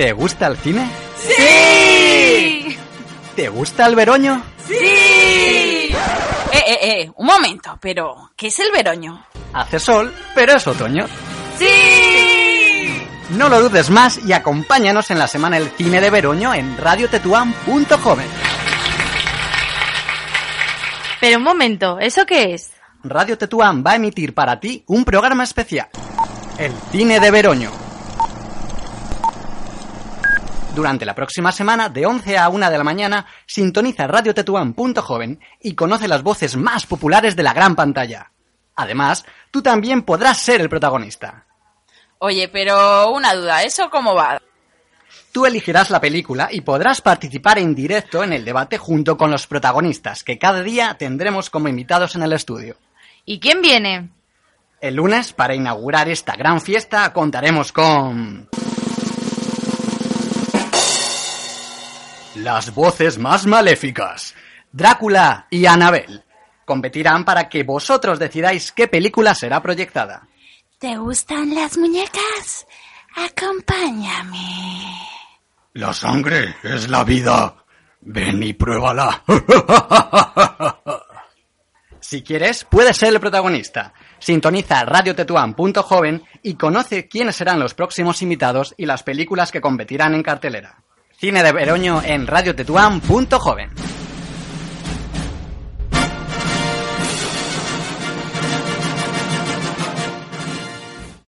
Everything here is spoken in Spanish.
¿Te gusta el cine? ¡Sí! ¿Te gusta el veroño? ¡Sí! Eh, eh, eh, un momento, pero ¿qué es el veroño? Hace sol, pero es otoño. ¡Sí! No lo dudes más y acompáñanos en la semana del cine de veroño en radiotetuán.joven. Pero un momento, ¿eso qué es? Radio Tetuán va a emitir para ti un programa especial. El cine de veroño. Durante la próxima semana, de 11 a 1 de la mañana, sintoniza radiotetuán.joven y conoce las voces más populares de la gran pantalla. Además, tú también podrás ser el protagonista. Oye, pero una duda, ¿eso cómo va? Tú elegirás la película y podrás participar en directo en el debate junto con los protagonistas, que cada día tendremos como invitados en el estudio. ¿Y quién viene? El lunes, para inaugurar esta gran fiesta, contaremos con... Las voces más maléficas. Drácula y Annabel. Competirán para que vosotros decidáis qué película será proyectada. ¿Te gustan las muñecas? Acompáñame. La sangre es la vida. Ven y pruébala. si quieres, puedes ser el protagonista. Sintoniza radiotetuán.joven y conoce quiénes serán los próximos invitados y las películas que competirán en cartelera. Cine de Veroño en radiotetuán.joven.